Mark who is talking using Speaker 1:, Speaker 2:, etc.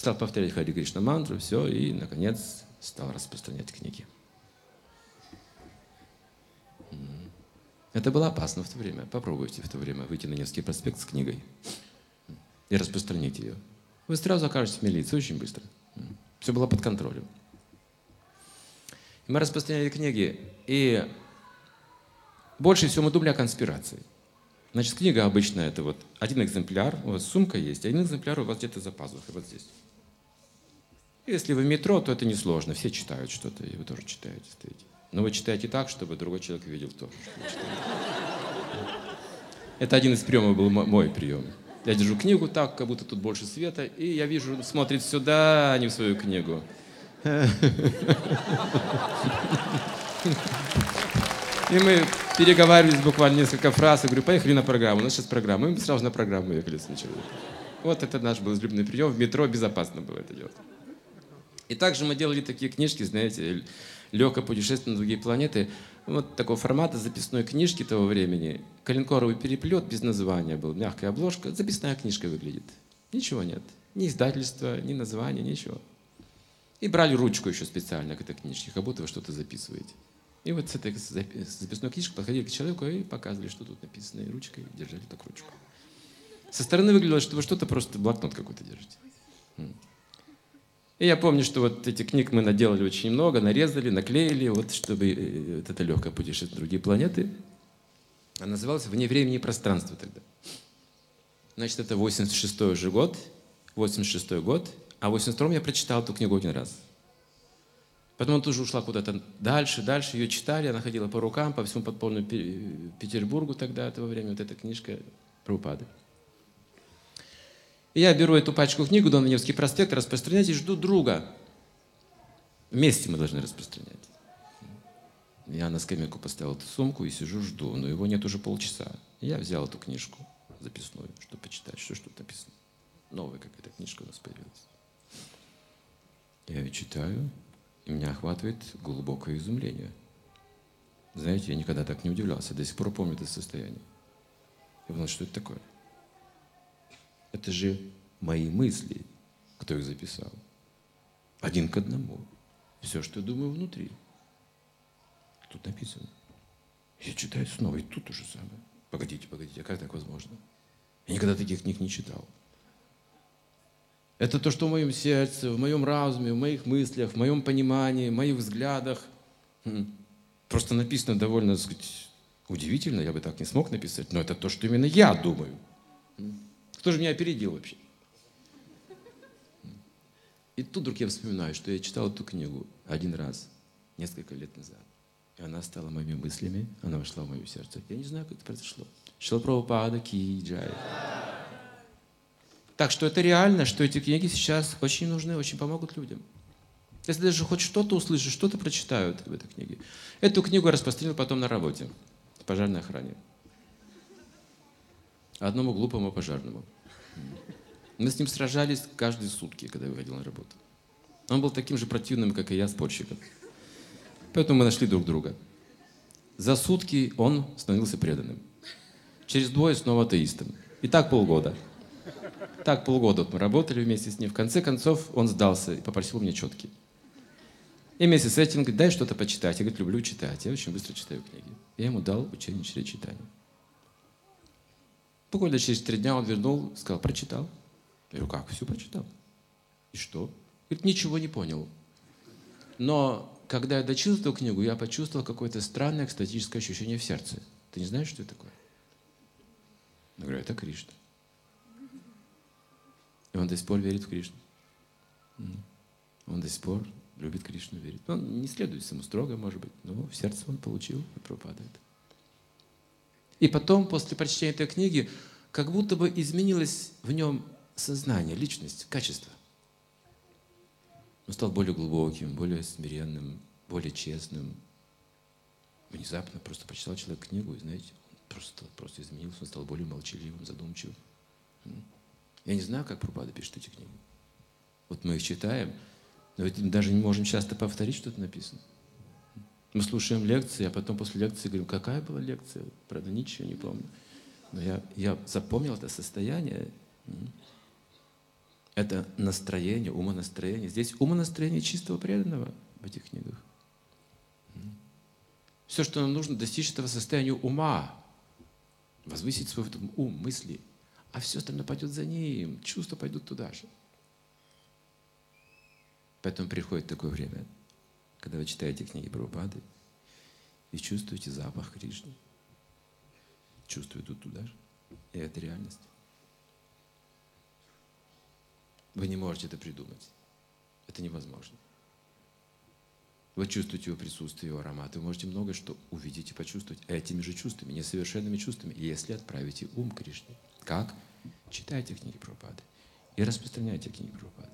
Speaker 1: Стал повторять Хари Кришна мантру, все, и, наконец, стал распространять книги. Это было опасно в то время. Попробуйте в то время выйти на Невский проспект с книгой и распространить ее. Вы сразу окажетесь в милиции очень быстро. Все было под контролем. И мы распространяли книги, и больше всего мы думали о конспирации. Значит, книга обычно это вот один экземпляр, у вас сумка есть, один экземпляр у вас где-то за пазухой, вот здесь. Если вы в метро, то это несложно, все читают что-то, и вы тоже читаете, стоите. Но вы читаете так, чтобы другой человек видел тоже, что вы читаете. Это один из приемов был мой прием. Я держу книгу так, как будто тут больше света, и я вижу, смотрит сюда, а не в свою книгу. И мы переговаривались буквально несколько фраз. Я говорю, поехали на программу. У нас сейчас программа. И мы сразу на программу ехали сначала. Вот это наш был излюбленный прием. В метро безопасно было это делать. И также мы делали такие книжки, знаете, легкое путешествие на другие планеты. Вот такого формата записной книжки того времени. Калинкоровый переплет без названия был, мягкая обложка. Записная книжка выглядит. Ничего нет. Ни издательства, ни названия, ничего. И брали ручку еще специально к этой книжке, как будто вы что-то записываете. И вот с этой записной книжкой подходили к человеку и показывали, что тут написано, и ручкой держали так ручку. Со стороны выглядело, что вы что-то просто блокнот какой-то держите. И я помню, что вот этих книг мы наделали очень много, нарезали, наклеили, вот чтобы э, вот это легкое путешествие на другие планеты. А называлась «Вне времени и пространства» тогда. Значит, это 86 же год, 86 год, а в 82 я прочитал эту книгу один раз. Потом она тоже ушла куда-то дальше, дальше. Ее читали, она ходила по рукам, по всему подпольному Петербургу тогда, этого времени, вот эта книжка Прабхупады. И я беру эту пачку книг, иду на Невский проспект, распространять и жду друга. Вместе мы должны распространять. Я на скамейку поставил эту сумку и сижу, жду, но его нет уже полчаса. Я взял эту книжку записную, чтобы почитать, что что написано. Новая какая-то книжка у нас появилась. Я ее читаю, и меня охватывает глубокое изумление. Знаете, я никогда так не удивлялся, до сих пор помню это состояние. Я понял, что это такое. Это же мои мысли, кто их записал. Один к одному. Все, что я думаю внутри. Тут написано. Я читаю снова, и тут то же самое. Погодите, погодите, а как так возможно? Я никогда таких книг не читал. Это то, что в моем сердце, в моем разуме, в моих мыслях, в моем понимании, в моих взглядах. Хм. Просто написано довольно, так сказать, удивительно, я бы так не смог написать, но это то, что именно я думаю. Кто же меня опередил вообще? И тут вдруг я вспоминаю, что я читал эту книгу один раз, несколько лет назад. И она стала моими мыслями, она вошла в мое сердце. Я не знаю, как это произошло. Шила Прабхупада Ки Джай. Так что это реально, что эти книги сейчас очень нужны, очень помогут людям. Если даже хоть что-то услышишь, что-то прочитают в этой книге. Эту книгу я распространил потом на работе, в пожарной охране одному глупому пожарному. Мы с ним сражались каждые сутки, когда я выходил на работу. Он был таким же противным, как и я, спорщиком. Поэтому мы нашли друг друга. За сутки он становился преданным. Через двое снова атеистом. И так полгода. Так полгода мы работали вместе с ним. В конце концов он сдался и попросил мне четкий. И вместе с этим говорит, дай что-то почитать. Я говорю, люблю читать. Я очень быстро читаю книги. Я ему дал учение через читание. Буквально через три дня он вернул, сказал, прочитал. Я говорю, как, все прочитал? И что? Говорит, ничего не понял. Но когда я дочитал эту книгу, я почувствовал какое-то странное экстатическое ощущение в сердце. Ты не знаешь, что это такое? Я говорю, это Кришна. И он до сих пор верит в Кришну. Он до сих пор любит Кришну, верит. Он не следует ему строго, может быть, но в сердце он получил и пропадает. И потом, после прочтения этой книги, как будто бы изменилось в нем сознание, личность, качество. Он стал более глубоким, более смиренным, более честным. Внезапно просто прочитал человек книгу, и, знаете, он просто, просто изменился, он стал более молчаливым, задумчивым. Я не знаю, как Прабхупада пишет эти книги. Вот мы их читаем, но ведь даже не можем часто повторить, что то написано. Мы слушаем лекции, а потом после лекции говорим, какая была лекция? Правда, ничего не помню. Но я, я запомнил это состояние. Это настроение, умонастроение. Здесь умонастроение чистого преданного в этих книгах. Все, что нам нужно, достичь этого состояния ума, возвысить свой ум, мысли, а все остальное пойдет за ним, чувства пойдут туда же. Поэтому приходит такое время, когда вы читаете книги Прабхупады и чувствуете запах Кришны. Чувства идут туда же. И это реальность. Вы не можете это придумать. Это невозможно. Вы чувствуете его присутствие, его аромат. Вы можете многое что увидеть и почувствовать этими же чувствами, несовершенными чувствами, если отправите ум Кришне. Как? Читайте книги Прабхупады и распространяйте книги Прабхупады.